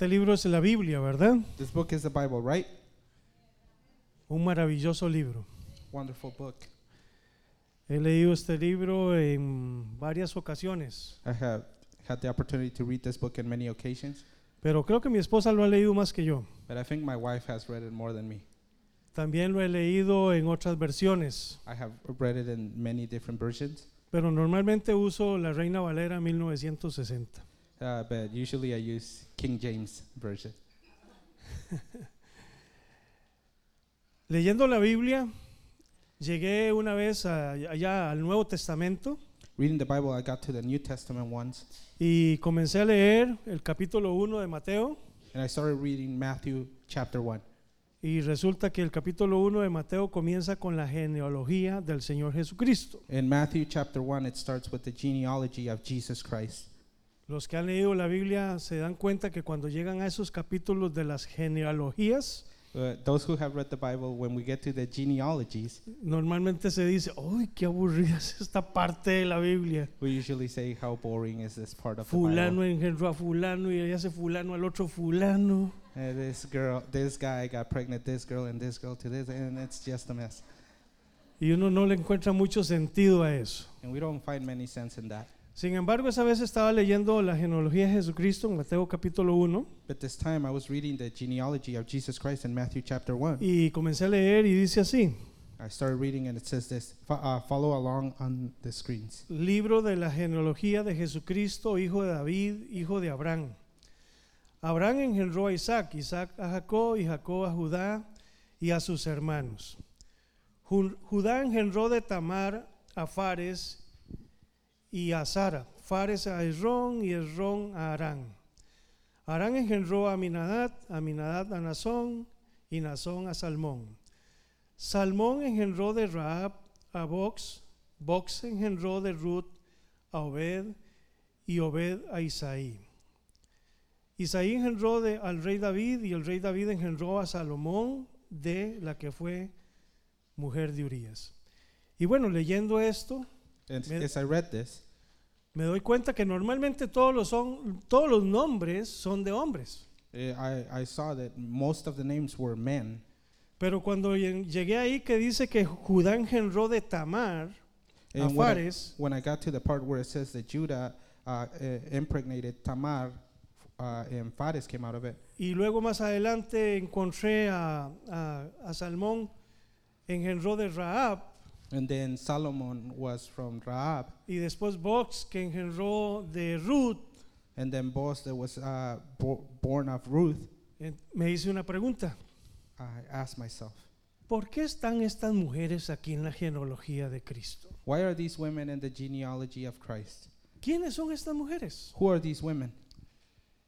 Este libro es la Biblia, ¿verdad? This book is the Bible, right? Un maravilloso libro. Wonderful book. He leído este libro en varias ocasiones, I have had the opportunity to read this book in many occasions, pero creo que mi esposa lo ha leído más que yo. but I think my wife has read it more than me. También lo he leído en otras versiones, I have read it in many different versions, pero normalmente uso la Reina Valera 1960. Uh, but usually I use King James version. Leyendo la Biblia, llegué una vez a- allá al Nuevo Testamento Reading the Bible, I got to the New Testament once, y comencé a leer el capítulo 1 de Mateo and I started reading Matthew chapter 1. y resulta que el capítulo 1 de Mateo comienza con la genealogía del Señor Jesucristo. In Matthew chapter 1, it starts with the genealogy of Jesus Christ. Los que han leído la Biblia se dan cuenta que cuando llegan a esos capítulos de las genealogías, Uh, those who have read the Bible, when we get to the genealogies, normalmente se dice, ¡ay, qué aburrida es esta parte de la Biblia! we usually say, How boring is this part of the Fulano Bible? engendró a fulano y ese fulano al otro fulano. Uh, this girl, this guy got pregnant, this girl, and this girl to this, and it's just a mess. Y uno no le encuentra mucho sentido a eso. And we don't find many sense in that. Sin embargo, esa vez estaba leyendo la genealogía de Jesucristo en Mateo capítulo 1 But this time I was reading the genealogy of Jesus Christ in Matthew chapter 1. y comencé a leer y dice así, I started reading and it says this Fo- uh, follow along on the screens. libro de la genealogía de Jesucristo, hijo de David, hijo de Abraham. Abraham engendró a Isaac, Isaac a Jacob y Jacob a Judá y a sus hermanos. Ju- Judá engendró de Tamar a Fares y a Sara, Fares a Esrón y Esrón a Arán. Arán engendró a Aminadad, Aminadad a Nazón y Nazón a Salmón. Salmón engendró de Raab a Box, Box engendró de Ruth a Obed y Obed a Isaí. Isaí engendró de, al rey David y el rey David engendró a Salomón de la que fue mujer de Urías. Y bueno, leyendo esto, And Me- as I read this, me doy cuenta que normalmente todos los, son, todos los nombres son de hombres. eh, I, I saw that most of the names were men. Pero cuando lleg- llegué ahí que dice que Judá engendró de Tamar a And when I, Fares, when I got to the part where it says that Judah uh, uh, impregnated Tamar, uh, and Fares came out of it. y luego más adelante encontré a, a, a Salmón engendró de Raab, And then Solomon was from Raab. y después Box que engendró de Ruth, And then Boaz that was uh, bo- born of Ruth. me hice una pregunta. I asked myself, ¿Por qué están estas mujeres aquí en la genealogía de Cristo? why are these women in the genealogy of Christ? ¿Quiénes son estas mujeres? Who are these women?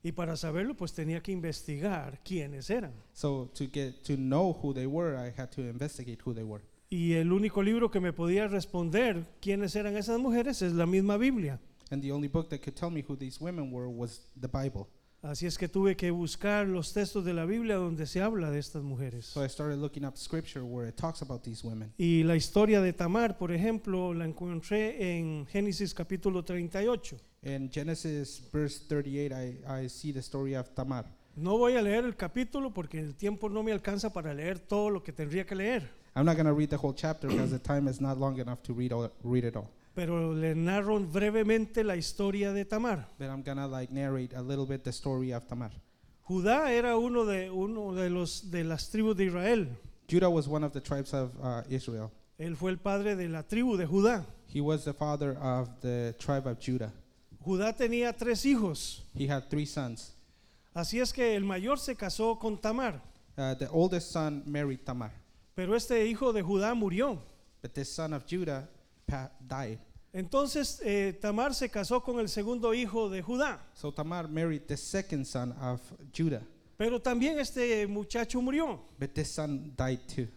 Y para saberlo, pues tenía que investigar quiénes eran. So to get to know who they were, I had to investigate who they were. Y el único libro que me podía responder quiénes eran esas mujeres es la misma Biblia. And the only book that could tell me who these women were was the Bible. Así es que tuve que buscar los textos de la Biblia donde se habla de estas mujeres. So I started looking up scripture where it talks about these women. Y la historia de Tamar, por ejemplo, la encontré en Génesis capítulo 38. In Genesis verse 38, I, I see the story of Tamar. No voy a leer el capítulo porque el tiempo no me alcanza para leer todo lo que tendría que leer. I'm not going to read the whole chapter because the time is not long enough to read, all, read it all. Pero le narro brevemente la historia de Tamar. But I'm going to like narrate a little bit the story of Tamar. Judá era uno de, uno de, los, de las tribus de Israel. Judah was one of the tribes of uh, Israel. Él fue el padre de la tribu de Judá. He was the father of the tribe of Judah. Judá tenía tres hijos. He had three sons. Así es que el mayor se casó con Tamar. Uh, the oldest son married Tamar, Pero este hijo de Judá murió. but this son of Judah died. Entonces eh, Tamar se casó con el segundo hijo de Judá. So Tamar married the second son of Judah, Pero también este muchacho murió. but this son died too.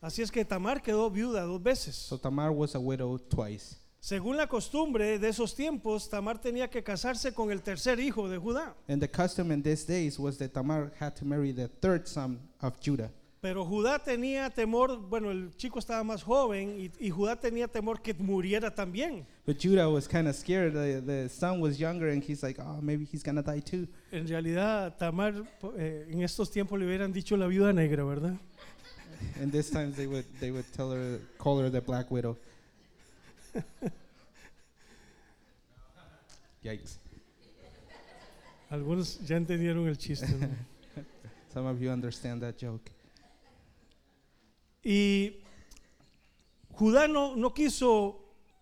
Así es que Tamar quedó viuda dos veces. So Tamar was a widow twice. Según la costumbre de esos tiempos, Tamar tenía que casarse con el tercer hijo de Judá. And the custom in these days was that Tamar had to marry the third son of Judah. Pero Judá tenía temor, bueno, el chico estaba más joven y, y Judá tenía temor que muriera también. But Judah was kind of scared. The, the son was younger, and he's like, oh, maybe he's gonna die too. En realidad, Tamar eh, en estos tiempos le hubieran dicho la viuda negra, ¿verdad? And this time they would they would tell her call her the Black Widow. Yikes! Algunos ya entendieron el chiste. ¿no? Some of you understand that joke. Y Judá no, no quiso,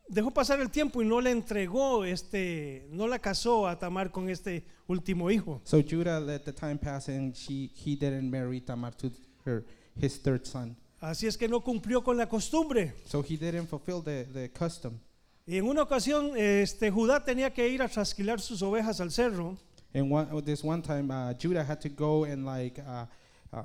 dejó pasar el tiempo y no le entregó este, no la casó a Tamar con este último hijo. So Judah let the time pass, and she he didn't marry Tamar to her his third son. Así es que no cumplió con la costumbre. So he didn't fulfill the, the custom. Y en una ocasión, este, Judá tenía que ir a trasquilar sus ovejas al cerro. And one, this one time, uh, Judah had to go and like uh, uh,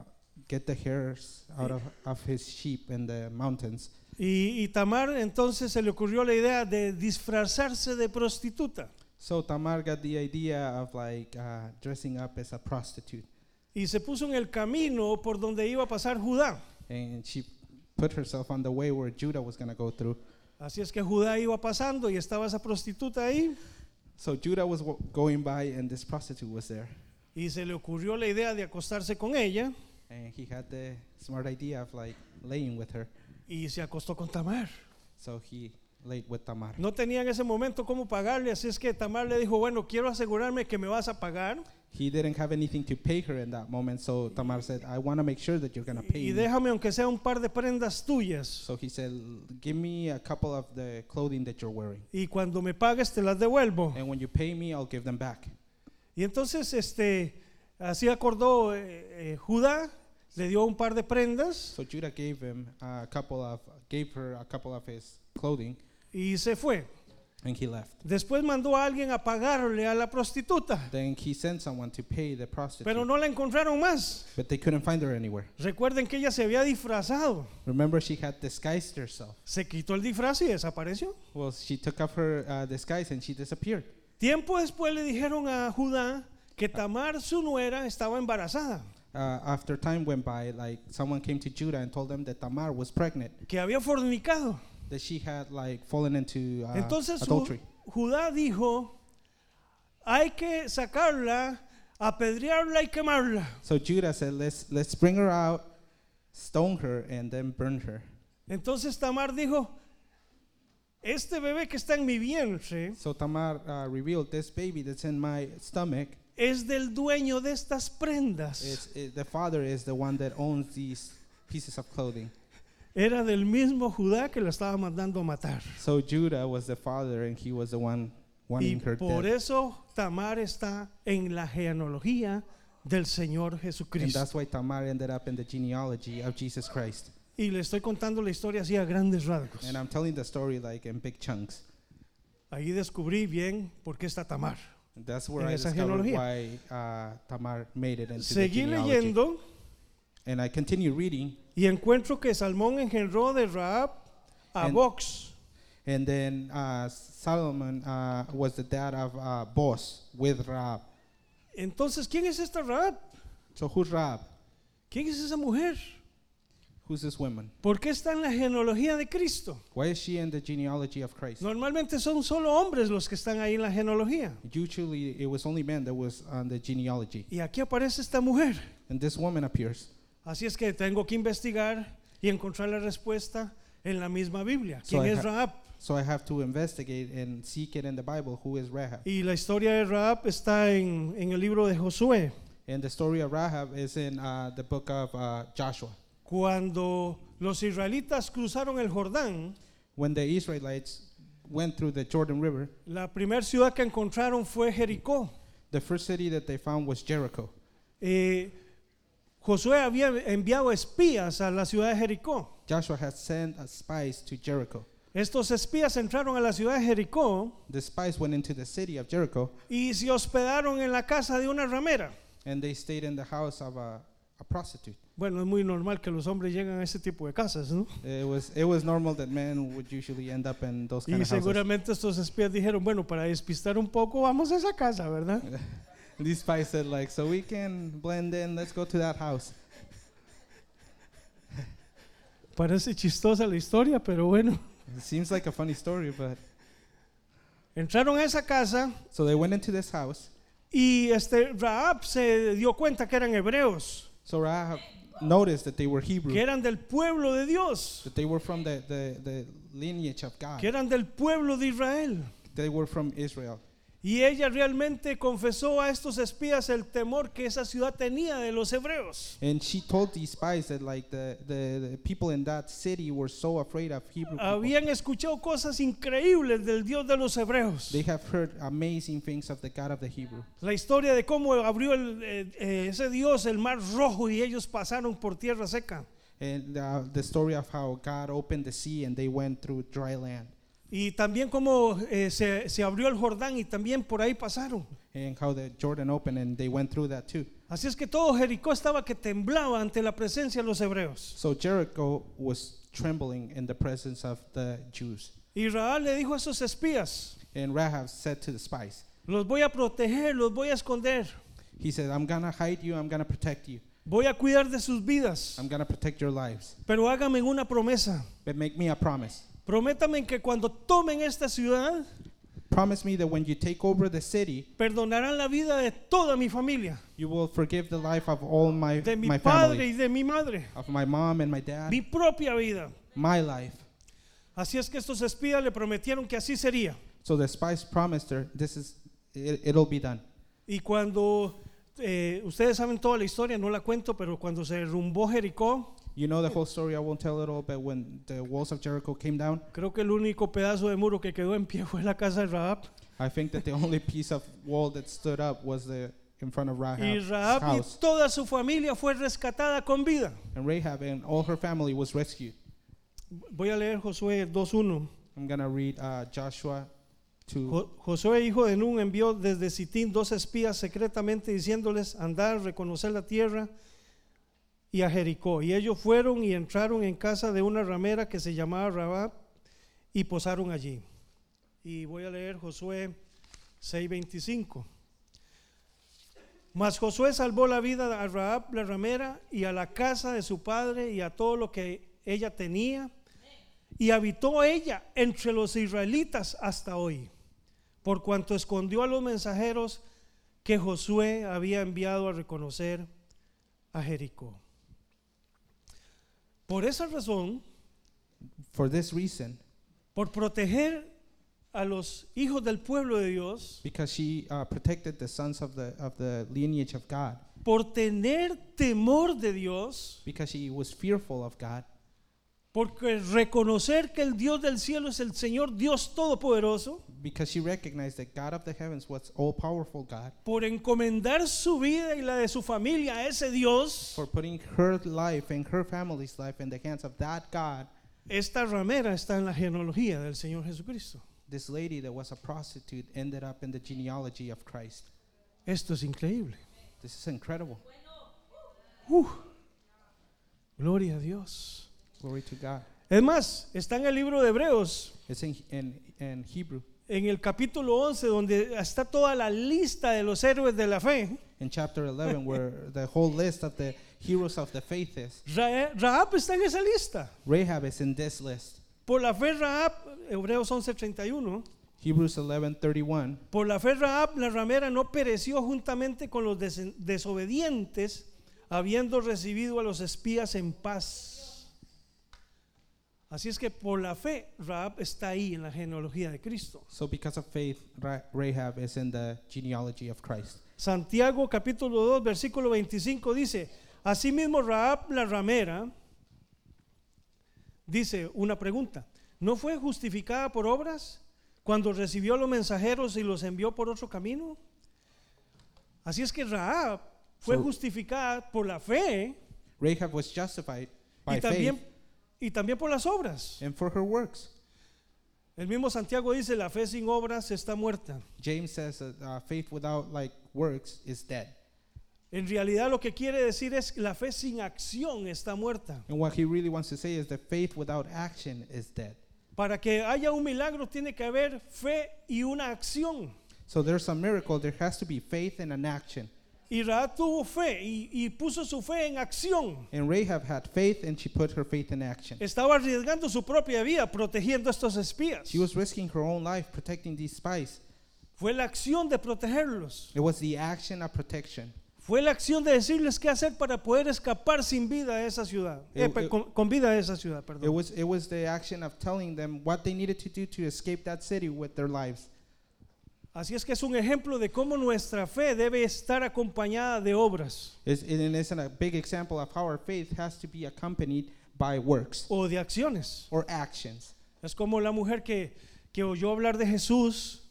get the hairs out of, of his sheep in the mountains. Y, y Tamar entonces se le ocurrió la idea de disfrazarse de prostituta. So Tamar got the idea of like uh, dressing up as a prostitute, Y se puso en el camino por donde iba a pasar Judá. and she put herself on the way where Judah was gonna go through. Así es que Judá iba pasando y estaba esa prostituta ahí. So Judah was going by, and this prostitute was there, Y se le ocurrió la idea de acostarse con ella. And he had the smart idea of like laying with her. Y se acostó con Tamar. So he laid with Tamar. No tenía en ese momento cómo pagarle, así es que Tamar le dijo, bueno, quiero asegurarme que me vas a pagar He didn't have anything to pay her in that moment, so Tamar said, "I want to make sure that you're gonna pay y me." déjame aunque sea un par de prendas tuyas. So he said, "Give me a couple of the clothing that you're wearing, Y cuando me pagues te las devuelvo. and when you pay me, I'll give them back." Y entonces este, así acordó eh, eh, Judá, le dio un par de prendas So Judah gave him a couple of, gave her a couple of his clothing, y se fue. and he left. Después mandó a alguien a pagarle a la prostituta, Then he sent someone to pay the prostitute, pero no la encontraron más. but they couldn't find her anywhere. Recuerden que ella se había disfrazado. Remember, she had disguised herself. Se quitó el disfraz y desapareció. Well, she took off her uh, disguise and she disappeared. Tiempo después le dijeron a Judá que Tamar, su nuera, estaba embarazada, Uh, after time went by, like someone came to Judah and told them that Tamar was pregnant, que había fornicado. that she had like fallen into uh, Entonces adultery. Judá dijo, hay que sacarla, apedrearla y quemarla. So Judah said, "Let's let's bring her out, stone her, and then burn her." Entonces Tamar dijo, este bebé que está en mi vientre So Tamar uh, revealed, "This baby that's in my stomach, es del dueño de estas prendas. is the father is the one that owns these pieces of clothing." Era del mismo Judá que la estaba mandando a matar. So Judah was the father, and he was the one Y wanting her por eso Tamar está en la genealogía del Señor And Jesucristo. that's why Tamar ended up in the genealogy of Jesus Christ. Y le estoy contando la historia así a grandes rasgos. And I'm telling the story like in big chunks. Ahí descubrí bien por qué está Tamar. And that's where En I esa discovered genealogía. why uh, Tamar made it into Seguí the genealogy. leyendo And I continue reading, y encuentro que Salmón engendró de Raab a En- Box. and then uh, Solomon uh, was the dad of uh, Boaz with Raab. Entonces, ¿quién es esta Raab? So who's Raab? ¿Quién es esa mujer? Who's this woman? ¿Por qué está en la genealogía de Cristo? Why is she in the genealogy of Christ? Normalmente son solo hombres los que están ahí en la genealogía. Usually it was only men that was on the genealogy. Y aquí aparece esta mujer. And this woman appears. Así es que tengo que investigar y encontrar la respuesta en la misma Biblia. So ¿Quién I es ha- Raab? So I have to investigate and seek it in the Bible who is Rahab. Y la historia de Raab está en, en el libro de Josué. And the story of Rahab is in uh, the book of uh, Joshua. Cuando los israelitas cruzaron el Jordán, When the Israelites went through the Jordan River, la primera ciudad que encontraron fue Jericó. the first city that they found was Jericho. Eh, Josué había enviado espías a la ciudad de Jericó. Joshua had sent spies to Jericho. Estos espías entraron a la ciudad de Jericó The spies went into the city of Jericho y se hospedaron en la casa de una ramera. and they stayed in the house of a, a prostitute. Bueno, es muy normal que los hombres lleguen a ese tipo de casas, ¿no? It was, it was normal that men would usually end up in those kind Y of houses. seguramente estos espías dijeron, bueno, para despistar un poco, vamos a esa casa, ¿verdad? These spies said like, so we can blend in, let's go to that house. Parece chistosa la historia, pero bueno. It seems like a funny story, but Entraron a esa casa so they went into this house. y este Raab se dio cuenta que eran hebreos, So Rahab noticed that they were Hebrew, que eran del pueblo de Dios, that they were from the, the, the lineage of God, que eran del pueblo de Israel. they were from Israel. Y ella realmente confesó a estos espías el temor que esa ciudad tenía de los hebreos. And she told these spies that like the, the, the people in that city were so afraid of Hebrew people. Habían escuchado cosas increíbles del Dios de los hebreos. They have heard amazing things of the God of the Hebrew. La historia de cómo abrió el, eh, eh, ese Dios el mar rojo y ellos pasaron por tierra seca. And uh, the story of how God opened the sea and they went through dry land. Y también cómo eh, se, se abrió el Jordán y también por ahí pasaron. And how the Jordan opened and they went through that too. Así es que todo Jericó estaba que temblaba ante la presencia de los hebreos. So Jericho was trembling in the presence of the Jews. Y le dijo a esos espías, And Rahab said to the spies, los voy a proteger, los voy a esconder, He said, I'm gonna hide you, I'm gonna protect you, voy a cuidar de sus vidas, I'm gonna protect your lives. pero háganme una promesa. But make me a promise. Prométame que cuando tomen esta ciudad, Promise me that when you take over the city, perdonarán la vida de toda mi familia, you will forgive the life of all my, de mi my padre family, y de mi madre, of my mom and my dad, mi propia vida. my life. Así es que estos espías le prometieron que así sería. So the spies promised her, this is, it, it'll be done. Y cuando eh, ustedes saben toda la historia, no la cuento, pero cuando se derrumbó Jericó, You know the whole story, I won't tell it all, but when the walls of Jericho came down, creo que el único pedazo de muro que quedó en pie fue la casa de Raab. I think that the only piece of wall that stood up was the in front of Y Rahab's Raab y house. toda su familia fue rescatada con vida. And Rahab and all her family was rescued. Voy a leer Josué 2.1. I'm going to read uh, Joshua 2. Jo- Josué, hijo de Nun, envió desde Sitín dos espías secretamente diciéndoles andar, reconocer la tierra y a Jericó. Y ellos fueron y entraron en casa de una ramera que se llamaba Rabab y posaron allí. Y voy a leer Josué 6:25. Mas Josué salvó la vida a Raab la ramera y a la casa de su padre y a todo lo que ella tenía. Y habitó ella entre los israelitas hasta hoy, por cuanto escondió a los mensajeros que Josué había enviado a reconocer a Jericó. Por esa razón, For this reason, por proteger a los hijos del pueblo de Dios, because she uh, protected the sons of the, of the lineage of God, por tener temor de Dios, because she was fearful of God, porque reconocer que el Dios del cielo es el Señor Dios Todopoderoso, because she recognized that God of the heavens was all powerful God, por encomendar su vida y la de su familia a ese Dios, for putting her life and her family's life in the hands of that God, esta ramera está en la genealogía del Señor Jesucristo. this lady that was a prostitute ended up in the genealogy of Christ. Esto es increíble. This is incredible. Uh, gloria a Dios. Glory to God. Es más, está en el libro de Hebreos, It's in, in, in Hebrew, en el capítulo 11, donde está toda la lista de los héroes de la fe. in chapter 11, where the whole list of the heroes of the faith is. Ra- Rahab está en esa lista. Rahab is in this list. Por la fe Rahab, Hebreos 11:31, Hebrews 11:31. por la fe Rahab la ramera no pereció juntamente con los des- desobedientes, habiendo recibido a los espías en paz. Así es que por la fe Rahab está ahí en la genealogía de Cristo. So because of faith, Ra- Rahab is in the genealogy of Christ. Santiago capítulo 2 versículo 25 dice, asimismo Rahab la ramera, dice una pregunta, ¿no fue justificada por obras cuando recibió a los mensajeros y los envió por otro camino? Así es que Rahab fue So- justificada por la fe Rahab was justified by y también, faith y también por las obras. and for her works. El mismo Santiago dice, la fe sin obras está muerta. James says that uh, faith without like works is dead. En realidad lo que quiere decir es que la fe sin acción está muerta. And what he really wants to say is that faith without action is dead. Para que haya un milagro tiene que haber fe y una acción. So there's a miracle, there has to be faith and an action. Y Raab tuvo fe y, y puso su fe en acción. And Rahab had faith and she put her faith in action. Estaba arriesgando su propia vida protegiendo a estos espías. She was risking her own life protecting these spies. Fue la acción de protegerlos. It was the action of protection. Fue la acción de decirles qué hacer para poder escapar sin vida de esa ciudad. Eh, It- pe- it- con, con vida de esa ciudad, It perdón. was it was the action of telling them what they needed to do to escape that city with their lives. Así es que es un ejemplo de cómo nuestra fe debe estar acompañada de obras It's, and it's a big example of how our faith has to be accompanied by works o de acciones. or actions. Es como la mujer que, que oyó hablar de Jesús,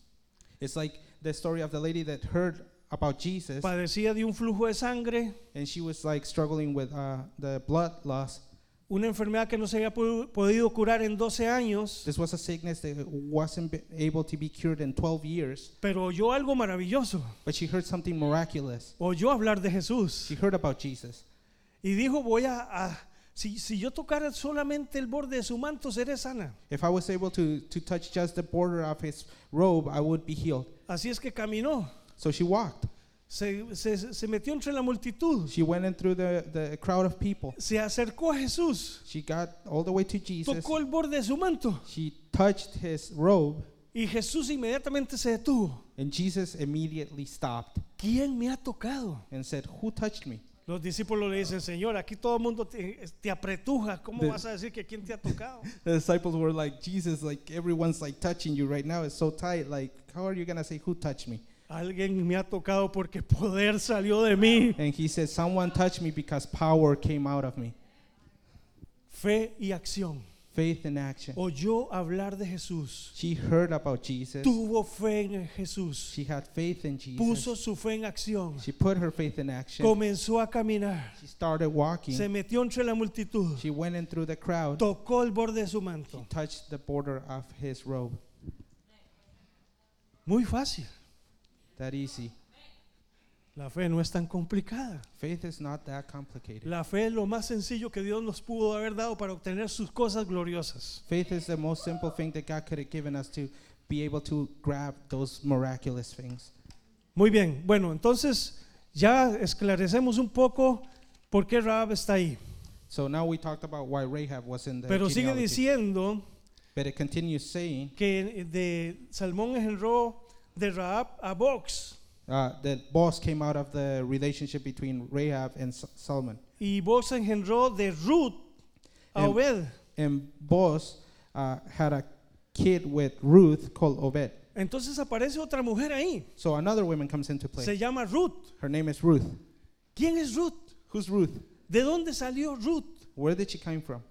It's like the story of the lady that heard about Jesus padecía de un flujo de sangre, and she was like struggling with uh, the blood loss. Una enfermedad que no se había podido curar en 12 años, This was a sickness that wasn't able to be cured in 12 years, pero oyó algo maravilloso. but she heard something miraculous. Oyó hablar de Jesús She heard about Jesus. y dijo, voy a, a- si, si yo tocara solamente el borde de su manto, seré sana. If I was able to, to touch just the border of his robe, I would be healed. Así es que caminó, So she walked. Se, se- se metió entre la multitud, She went in through the, the crowd of people. se acercó a Jesús, She got all the way to Jesus. tocó el borde de su manto She touched his robe, y Jesús inmediatamente se detuvo. and Jesus immediately stopped ¿Quién me ha tocado? and said, Who touched me? Los discípulos le dicen, Señor, aquí todo el mundo te, te apretuja. ¿Cómo The- vas a decir que quién te ha tocado? The disciples were like, Jesus, like everyone's like touching you right now. It's so tight. Like, how are you to say, Who touched me? Alguien me ha tocado porque poder salió de mí. And he said, Someone touched me because power came out of me. Fe y acción. Faith in action. Oyó hablar de Jesús. She heard about Jesus. Tuvo fe en Jesús. She had faith in Jesus. Puso su fe en acción. She put her faith in action. Comenzó a caminar. She started walking. Se metió entre la multitud. She went in through the crowd. Tocó el borde de su She manto. touched the border of his robe. Muy fácil. That easy. La fe no es tan complicada. Faith is not that complicated. La fe es lo más sencillo que Dios nos pudo haber dado para obtener sus cosas gloriosas. Faith is the most simple thing that God could have given us to be able to grab those miraculous things. Muy bien, bueno, entonces ya esclarecemos un poco por qué Rahab está ahí. So now we talked about why Rahab was in the Pero sigue genealogy. diciendo But it continues saying que de Salmón engendró de Rahab a Box uh, that Boaz came out of the relationship between Rahab and Solomon. y Box engendró de Ruth a Em- Obed. And Boaz uh, had a kid with Ruth called Obed. Entonces aparece otra mujer ahí. So another woman comes into play. Se llama Ruth. Her name is Ruth. ¿Quién es Ruth? Who's Ruth? ¿De dónde salió Ruth? Where did she come from?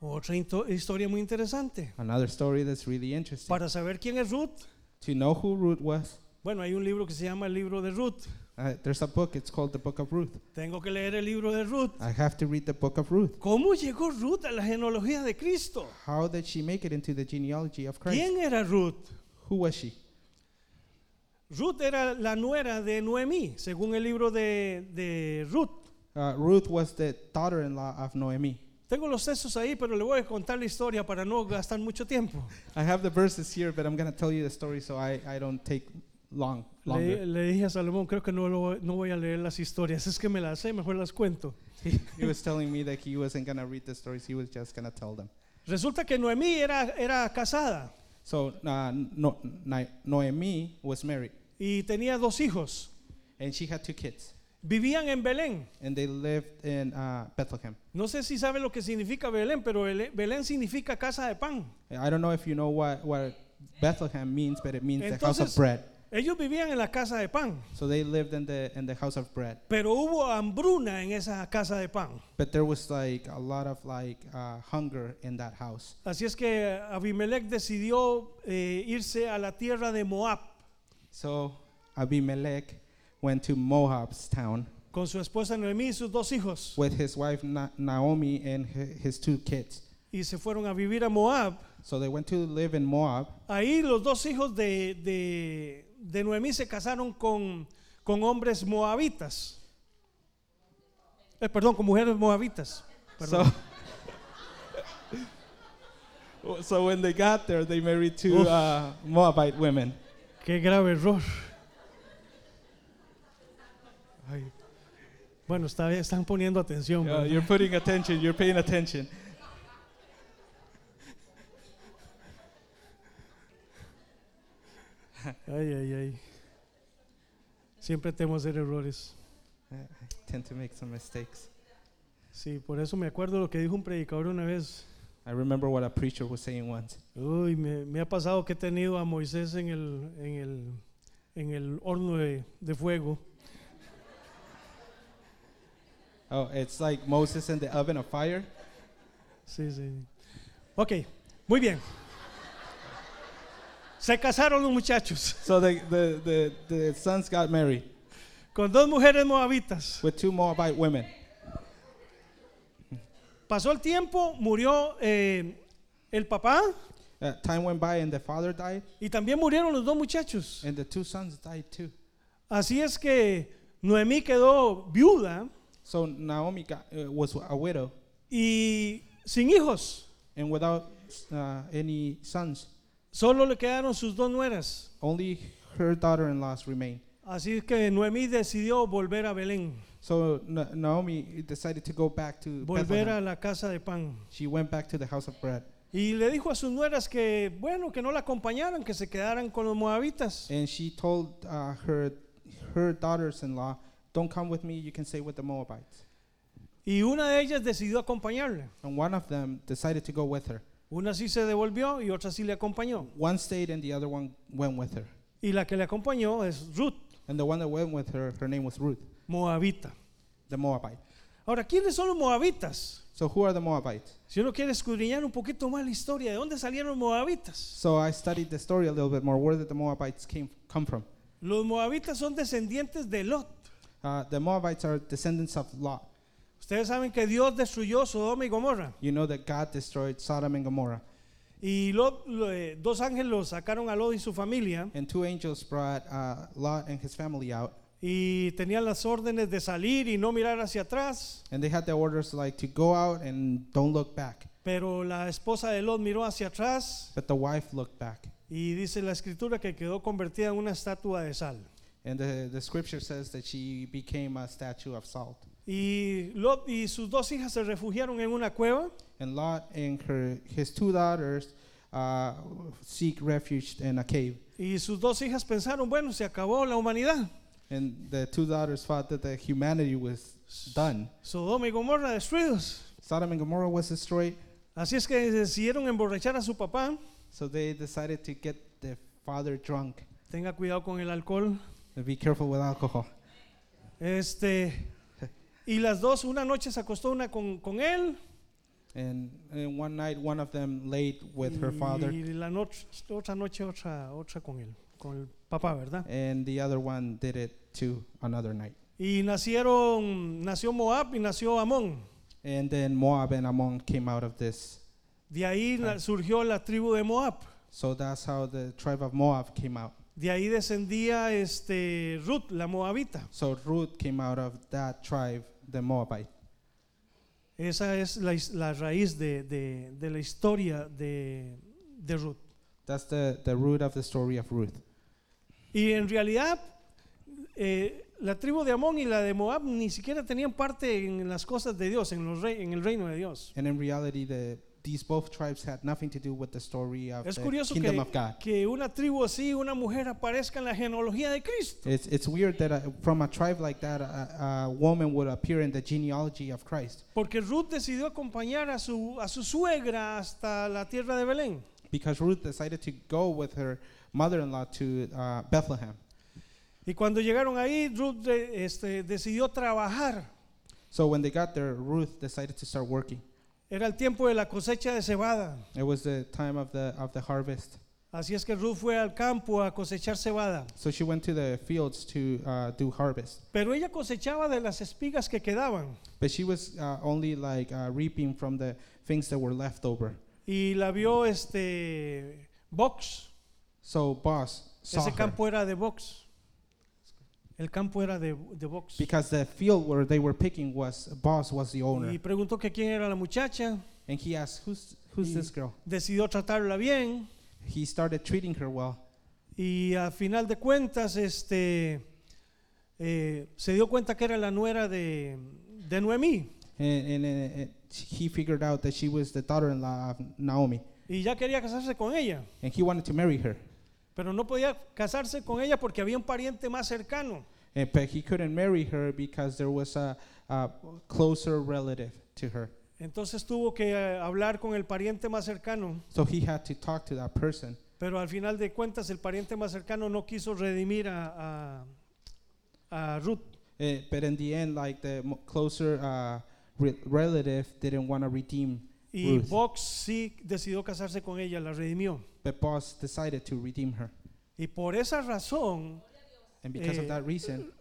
Otra historia muy interesante. Another story that's really interesting. Para saber quién es Ruth, to know who Ruth was, bueno, hay un libro que se llama el libro de Ruth. uh, there's a book. It's called the Book of Ruth. Tengo que leer el libro de Ruth. I have to read the Book of Ruth. ¿Cómo llegó Ruth a la genealogía de Cristo? How did she make it into the genealogy of Christ? ¿Quién era Ruth? Who was she? Ruth era la nuera de Noemí, según el libro de, de Ruth. Uh, Ruth was the daughter-in-law of Noemi. Tengo los textos ahí, pero le voy a contar la historia para no gastar mucho tiempo. I have the verses here, but I'm going to tell you the story so I, I don't take long Le, longer. le dije a Salomón, creo que no, lo- no voy a leer las historias, es que me las sé, mejor las cuento. he, he was telling me that he wasn't going to read the stories, he was just going to tell them. Resulta que Noemí era, era casada So uh, no, was married, y tenía dos hijos. and she had two kids, Vivían en Belén. and they lived in uh, Bethlehem. No sé si sabe lo que significa Belén, pero Belén significa casa de pan. I don't know if you know what, what Bethlehem means, but it means the house of Entonces- bread. Ellos vivían en la casa de pan, So they lived in the in the house of bread. pero hubo hambruna en esa casa de pan. But there was like a lot of like uh, hunger in that house. Así es que Abimelech decidió eh, irse a la tierra de Moab So Abimelech went to Moab's town con su esposa Noemí y sus dos hijos with his wife Na- Naomi and hi- his two kids. y se fueron a vivir a Moab. So they went to live in Moab. Ahí los dos hijos de, de, de Noemí se casaron con, con hombres moabitas. Eh, perdón, con mujeres moabitas. Perdón. So, so when they got there, they married two uh, Moabite women. Qué grave error. Bueno, está están poniendo atención. Uh, you're putting attention. You're paying attention. Ay, ay, ay. Siempre temo hacer errores. I I tend to make some mistakes. Sí, por eso me acuerdo lo que dijo un predicador una vez. I remember what a preacher was saying once. Uy, me, me ha pasado que he tenido a Moisés en el, en el, en el horno de, de fuego. Oh, it's like Moses in the oven of fire. Sí, sí. Ok, muy bien. Se casaron los muchachos So the, the, the, the sons got married con dos mujeres moabitas. with two Moabite women. Pasó el tiempo, murió eh, el papá Uh, time went by and the father died, y también murieron los dos muchachos. and the two sons died too. Así es que Noemí quedó viuda So Naomi got, uh, was a widow y sin hijos. and without uh, any sons. Solo le quedaron sus dos nueras. Only her daughter-in-laws remained. Así que Noemí decidió volver a Belén, So Na- Naomi decided to go back to volver a Bethlehem. la casa de pan. She went back to the house of bread, Y le dijo a sus nueras que, bueno, que no la acompañaran, que se quedaran con los moabitas. and she told uh, her her daughters-in-law, "Don't come with me. You can stay with the Moabites." Y una de ellas decidió acompañarle. And one of them decided to go with her. Una sí se devolvió y otra sí le acompañó. One stayed, and the other one went with her. Y la que le acompañó es Ruth, And the one that went with her, her name was Ruth, moabita. the Moabite. Ahora, ¿quiénes son los moabitas? So who are the Moabites? Si uno quiere escudriñar un poquito más la historia, ¿de dónde salieron los moabitas? So I studied the story a little bit more. Where did the Moabites came come from? Los moabitas son descendientes de Lot. Uh, the Moabites are descendants of Lot. Ustedes saben que Dios destruyó Sodoma y Gomorra. You know that God destroyed Sodom and Gomorrah, Y Lot- lo- eh, dos ángeles sacaron a Lot y su familia. and two angels brought uh, Lot and his family out, Y tenían las órdenes de salir y no mirar hacia atrás. and they had the orders like to go out and don't look back. Pero la esposa de Lot miró hacia atrás But the wife looked back, y dice la escritura que quedó convertida en una estatua de sal. And the, the scripture says that she became a statue of salt. Y Lot y sus dos hijas se refugiaron en una cueva And Lot and her his two daughters uh, seek refuge in a cave. y sus dos hijas pensaron, bueno, se acabó la humanidad. And the two daughters thought that the humanity was done. Sodoma y Gomorra destruidos. Sodom and Gomorrah was destroyed, Así es que decidieron emborrachar a su papá. so they decided to get the father drunk. Tenga cuidado con el alcohol. Be careful with alcohol. Este, y las dos, una noche se acostó una con, con él And, and one night, one of them laid with her father, y la noche, otra noche otra, otra con él, con el papá, ¿verdad? and the other one did it too another night. Y nacieron, nació Moab y nació Amón. And then Moab and Ammon came out of this. De ahí la- surgió la tribu de Moab. So that's how the tribe of Moab came out. De ahí descendía este Ruth, la moabita. So Ruth came out of that tribe, the Moabite. Esa es la, la raíz de, de- de la historia de, de Ruth. That's the, the root of the story of Ruth. Y en realidad, eh, la tribu de Amón y la de Moab ni siquiera tenían parte en las cosas de Dios, en, los rey- en el reino de Dios. And in reality, the, these both tribes had nothing to do with the story of Es the curioso kingdom que, of God. que una tribu así, una mujer aparezca en la genealogía de Cristo. It's, it's weird that uh, from a tribe like that, a, a woman would appear in the genealogy of Christ. Porque Ruth decidió acompañar a su, a su suegra hasta la tierra de Belén. Because Ruth decided to go with her mother in law to uh, Bethlehem. Y cuando llegaron ahí, Ruth este, decidió trabajar. So when they got there, Ruth decided to start working. Era el tiempo de la cosecha de cebada. It was the time of the, of the harvest. Así es que Ruth fue al campo a cosechar cebada. So she went to the fields to uh, do harvest. Pero ella cosechaba de las espigas que quedaban. But she was uh, only like uh, reaping from the things that were left over. Y la vio este Box. So boss saw Ese her. campo era de Box. El campo era de, de Box. because the field where they were picking was boss was the owner. Y preguntó que quién era la muchacha. And he asked, "Who's who's this girl?" Decidió tratarla bien. He started treating her well. Y a final de cuentas, este, eh, se dio cuenta que era la nuera de, de Noemí And, and, uh, uh, he figured out that she was the daughter-in-law of Naomi, y ya quería casarse con ella, and he wanted to marry her. Pero no podía casarse con ella porque había un pariente más cercano. And, but he couldn't marry her because there was a, a closer relative to her. Entonces tuvo que eh, hablar con el pariente más cercano, So he had to talk to that person. pero al final de cuentas el pariente más cercano no quiso redimir a, a, a Ruth. Eh, but in the end, like the closer uh, re- relative didn't want to redeem, Y Ruth. Vox sí decidió casarse con ella, la redimió. but boss decided to redeem her. Y por esa razón, And because Eh, of that reason,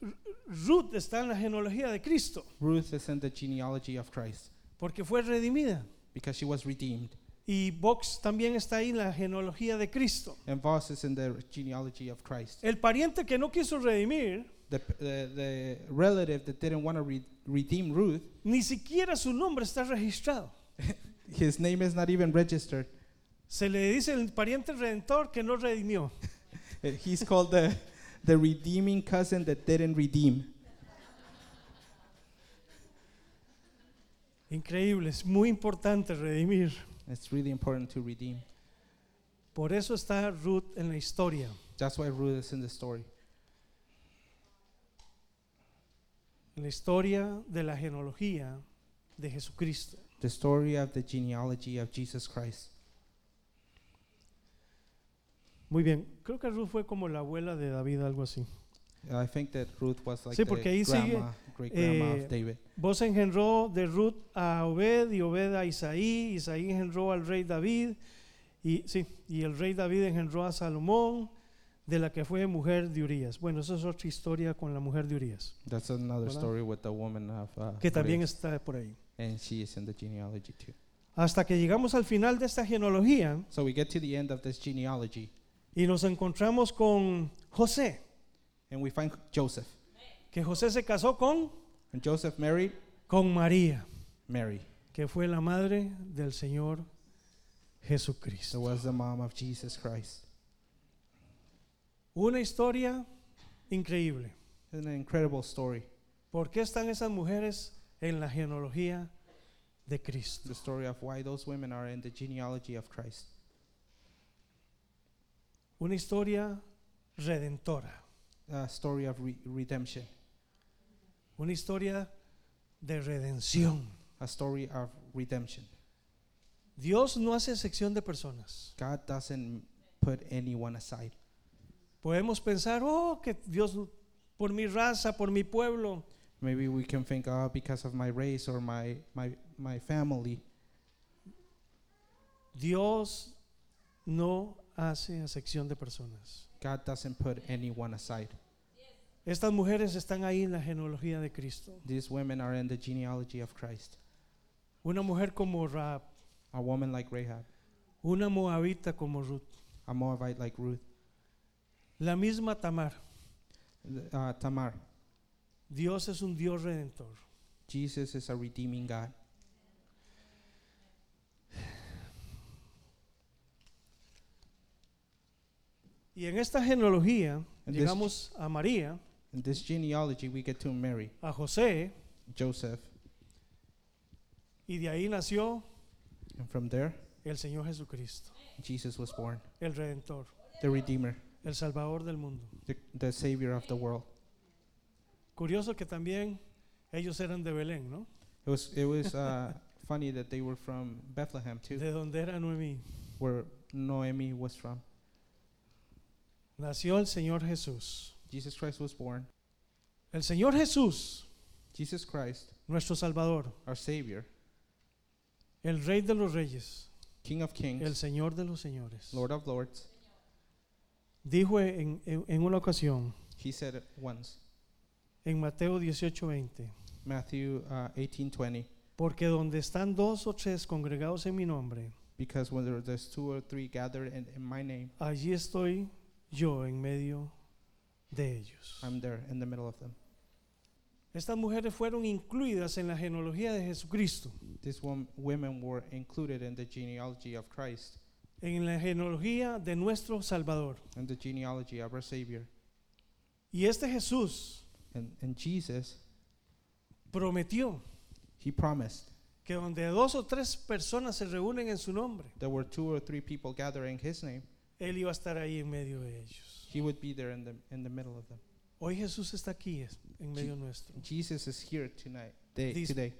Ruth está en la genealogía de Cristo, Ruth is in the genealogy of Christ porque fue redimida. because she was redeemed. Y Vox también está ahí en la genealogía de Cristo. And Voss is in the genealogy of Christ. El pariente que no quiso redimir, The, the, the relative that didn't want to re- redeem Ruth, ni siquiera su nombre está registrado. his name is not even registered. Se le dice el pariente redentor que no redimió. Uh, He's called the, the redeeming cousin that didn't redeem. Increíble, es muy importante redimir. It's really important to redeem. Por eso está Ruth en la historia. That's why Ruth is in the story. En la historia de la genealogía de Jesucristo. The story of the genealogy of Jesus Christ. Muy bien, creo que Ruth fue como la abuela de David, algo así. I think that Ruth was like Sí, porque the ahí sigue, grandma, grandma eh, of David. Vos engendró de Ruth a Obed y Obed a Isaí, Isaí engendró al rey David y sí, y el rey David engendró a Salomón, de la que fue mujer de Urías. Bueno, eso es otra historia con la mujer de Urías, That's another story with the woman of uh, que también Urias. está por ahí. And she is in the genealogy too. Hasta que llegamos al final de esta genealogía So we get to the end of this genealogy, y nos encontramos con José, and we find Joseph. que José se casó con And Joseph married con María, Mary. que fue la madre del Señor It Jesucristo. was the mom of Jesus Christ. Una historia increíble. It's an incredible story. ¿Por qué están esas mujeres en la genealogía de Cristo? The story of why those women are in the genealogy of Christ. Una historia redentora, A story of re- redemption. una historia de redención. A story of redemption. Dios no hace excepción de personas. God doesn't put anyone aside. Podemos pensar, oh, que Dios por mi raza, por mi pueblo, Maybe we can think, oh, because of my race or my, my, my family. Dios no hace excepción de personas. God doesn't put anyone aside. Estas mujeres están ahí en la genealogía de Cristo. These women are in the genealogy of Christ. Una mujer como Raab, A woman like Rahab, una moabita como Ruth, a Moabite like Ruth, la misma Tamar. uh, Tamar. Dios es un Dios redentor. Jesus is a redeeming God. Y en esta genealogía this- llegamos a María, In this genealogy, we get to Mary, a José, Joseph, y de ahí nació and from there, el Señor Jesucristo, Jesus was born, el redentor, the Redeemer, el Salvador del mundo. the, the Savior of the world. Curioso que también ellos eran de Belén, ¿no? It was, it was uh, funny that they were from Bethlehem too, De donde era Noemí. where Noemi was from. Nació el Señor Jesús. Jesus Christ was born. El Señor Jesús, Jesus Christ, nuestro Salvador, our Savior, el Rey de los Reyes, King of Kings, el Señor de los Señores, Lord of Lords, dijo en, en- en una ocasión, he said it once, en Mateo 18:20, Matthew uh, 18:20, porque donde están dos o tres congregados en mi nombre, because when there, there's two or three gathered in, in my name, allí estoy yo en medio de ellos. I'm there in the middle of them. Estas mujeres fueron incluidas en la genealogía de Jesucristo, These wom- women were included in the genealogy of Christ en la genealogía de nuestro Salvador. and the genealogy of our Savior. Y este Jesús And, and Jesus, prometió he promised que donde dos o tres personas se reúnen en su nombre, there were two or three people gathering his name, Él iba a estar ahí en medio de ellos. he would be there in the, in the middle of them. Hoy Jesús está aquí es- en medio nuestro, Jesus is here tonight, day, Dis- today.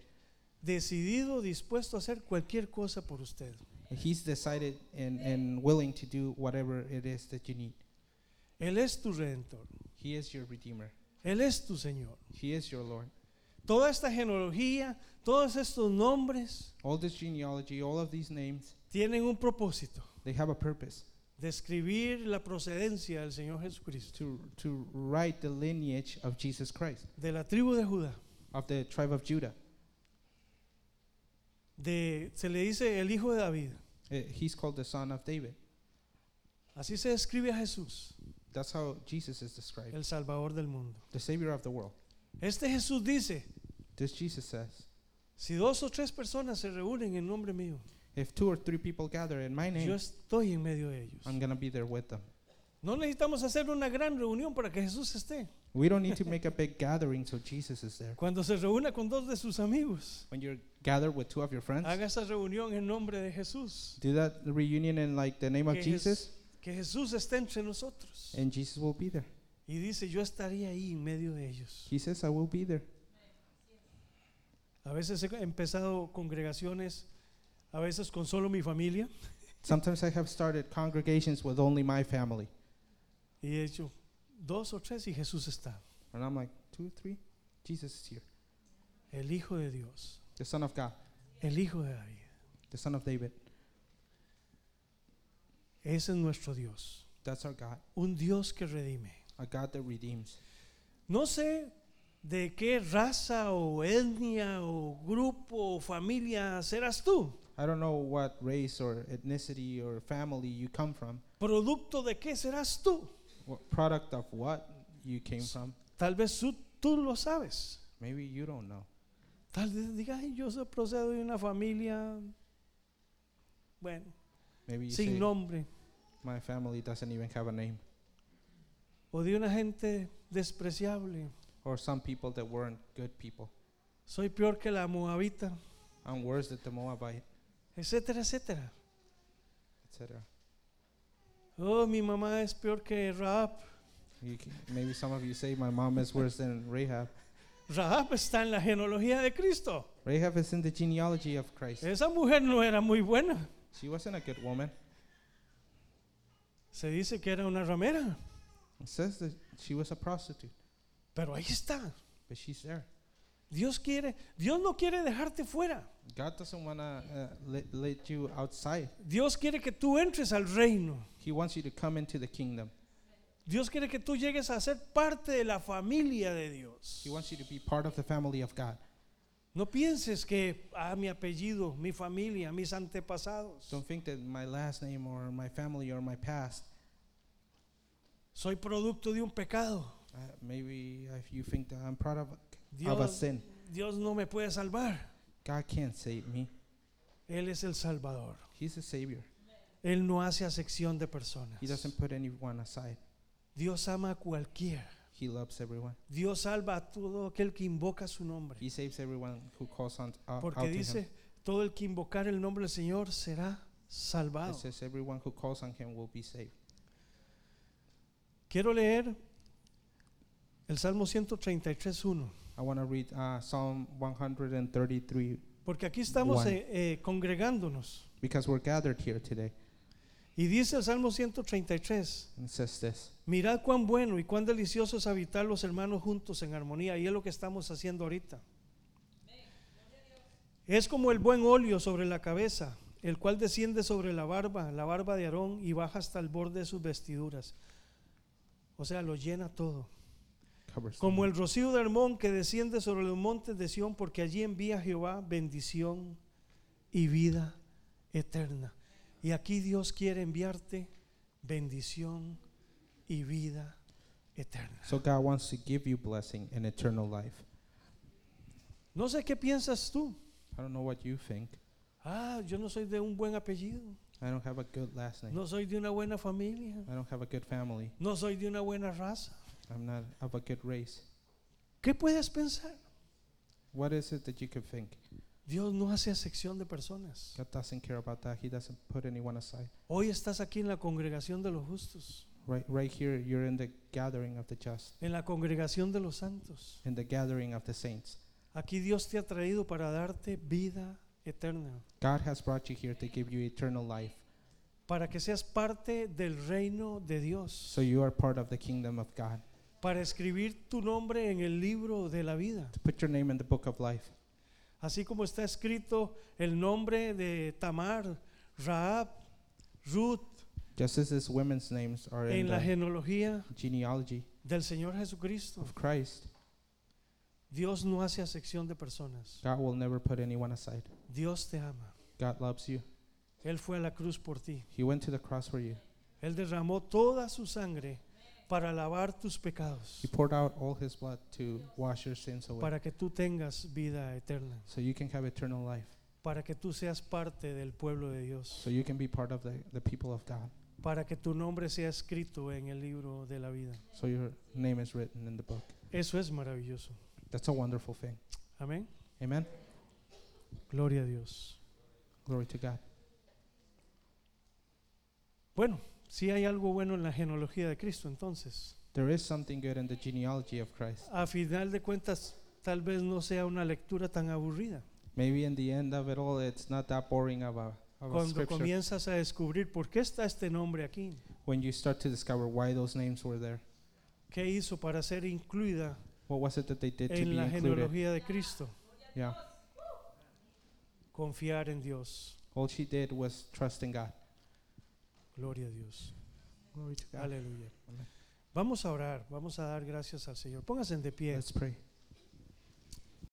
decidido, dispuesto a hacer cualquier cosa por usted. He's decided and, and willing to do whatever it is that you need. Él es tu redentor, He is your Redeemer. Él es tu Señor. He is your Lord. Toda esta genealogía, todos estos nombres All this genealogy, all of these names, tienen un propósito, they have a purpose describir la procedencia del Señor Jesucristo, to, to write the lineage of Jesus Christ, de la tribu de Judá. of the tribe of Judah. De, se le dice el hijo de David. Uh, He's called the son of David. Así se describe a Jesús, That's how Jesus is described, el Salvador del mundo. the Savior of the world. Este Jesús dice, This Jesus says, si dos o tres personas se reúnen en nombre mío, if two or three people gather in my name. yo name, estoy en medio de ellos. I'm going to be there with them. No necesitamos hacer una gran reunión para que Jesús esté. We don't need to make a big gathering so Jesus is there. Cuando se reúna con dos de sus amigos, When you're gathered with two of your friends, haga esa reunión en nombre de Jesús. do that reunion in like the name of Que, Jesus, Jes- que Jesús esté entre nosotros. and Jesus will be there. Y dice, yo estaría ahí en medio de ellos. He says, I will be there. A veces he empezado congregaciones, a veces con solo mi familia, Sometimes I have started congregations with only my family. y he hecho dos o tres y Jesús está. And I'm like, two, three? Jesus is here. El Hijo de Dios, The Son of God, el Hijo de David. the Son of David. Ese es nuestro Dios. That's our God, Un Dios que redime. a God that redeems. No sé de qué raza o etnia o grupo o familia serás tú. I don't know what race or ethnicity or family you come from, Producto de qué serás tú. what product of what you came from. Tal vez tú, tú lo sabes. Maybe you don't know. Tal vez digas, "Ay, yo soy- procedo de una familia, bueno, Maybe you sin say, nombre, my family doesn't even have a name. o de una gente despreciable. Or some people that weren't good people. Soy peor que la moabita, I'm worse than the Moabite, etcétera, etcétera. etc. Oh, mi mamá es peor que Rahab. Can, maybe some of you say my mom is worse than Rahab. Rahab está en la genealogía de Cristo. Rahab is in the genealogy of Christ. Esa mujer no era muy buena. She wasn't a good woman. Se dice que era una ramera, It says that she was a prostitute, pero ahí está. but she's there. Dios quiere, Dios no quiere dejarte fuera. God doesn't want to uh, let, let you outside. Dios quiere que tú entres al reino. He wants you to come into the kingdom. Dios quiere que tú llegues a ser parte de la familia de Dios. He wants you to be part of the family of God. No pienses que, ah, mi apellido, mi familia, mis antepasados. Don't think that my last name or my family or my past, Soy producto de un pecado. uh, maybe if you think that I'm proud of, of a Dios, sin. Dios no me puede salvar. God can't save me. Él es el Salvador. He's the Savior. Él no hace acepción de personas. He doesn't put anyone aside. Dios ama a cualquiera. He loves everyone. Dios salva a todo aquel que invoca su nombre. He saves everyone who calls on uh, out Porque to him. dice, todo el que invocar el nombre del Señor será It salvado. says everyone who calls on him will be saved. Quiero leer el Salmo 133.1. I want to read uh, Psalm 133 Porque aquí estamos One. eh, eh, congregándonos. because we're gathered here today. Y dice el Salmo 133, And it says this mirad cuán bueno y cuán delicioso es habitar los hermanos juntos en armonía. Y es lo que estamos haciendo ahorita. Es como el buen óleo sobre la cabeza, el cual desciende sobre la barba, la barba de Aarón, y baja hasta el borde de sus vestiduras. O sea, lo llena todo. Como el rocío de Hermón que desciende sobre los montes de Sión, porque allí envía Jehová bendición y vida eterna. Y aquí Dios quiere enviarte bendición y vida eterna. So God wants to give you blessing and eternal life. No sé qué piensas tú. I don't know what you think. Ah, yo no soy de un buen apellido. I don't have a good last name. No soy de una buena familia. I don't have a good family. No soy de una buena raza. I'm not of a good race. ¿Qué puedes pensar? What is it that you could think? Dios no hace sección de personas. God doesn't care about that. He doesn't put anyone aside. Hoy estás aquí en la congregación de los justos, Right, right here, you're in the gathering of the just, en la congregación de los santos. in the gathering of the saints. Aquí Dios te ha traído para darte vida eterna, God has brought you here to give you eternal life. para que seas parte del reino de Dios, So you are part of the kingdom of God. para escribir tu nombre en el libro de la vida. To put your name in the book of life. Así como está escrito el nombre de Tamar, Raab, Ruth Just as his women's names are in en la the genealogía genealogy del Señor Jesucristo. of Christ, Dios no hace acepción de personas. God will never put anyone aside. Dios te ama. God loves you. Él fue a la cruz por ti. He went to the cross for you. Él derramó toda su sangre para lavar tus pecados, He poured out all his blood to wash your sins away. para que tú tengas vida eterna, So you can have eternal life. para que tú seas parte del pueblo de Dios, So you can be part of the, the people of God. para que tu nombre sea escrito en el libro de la vida. So your name is written in the book. Eso es maravilloso. That's a wonderful thing. Amén. Amen. Gloria a Dios. Glory to God. Bueno, si hay algo bueno en la genealogía de Cristo, entonces, There is something good in the genealogy of Christ. a final de cuentas, tal vez no sea una lectura tan aburrida. Maybe in the end of it all, it's not that boring of a, of a Cuando scripture. comienzas a descubrir por qué está este nombre aquí, When you start to discover why those names were there. qué hizo para ser incluida What was it that they did to en be la included? genealogía de Cristo. Yeah. Confiar en Dios. All she did was trust in God. Gloria a Dios. Glory to God. Aleluya. Amen. Vamos a orar, vamos a dar gracias al Señor. Pónganse de pie. Let's pray.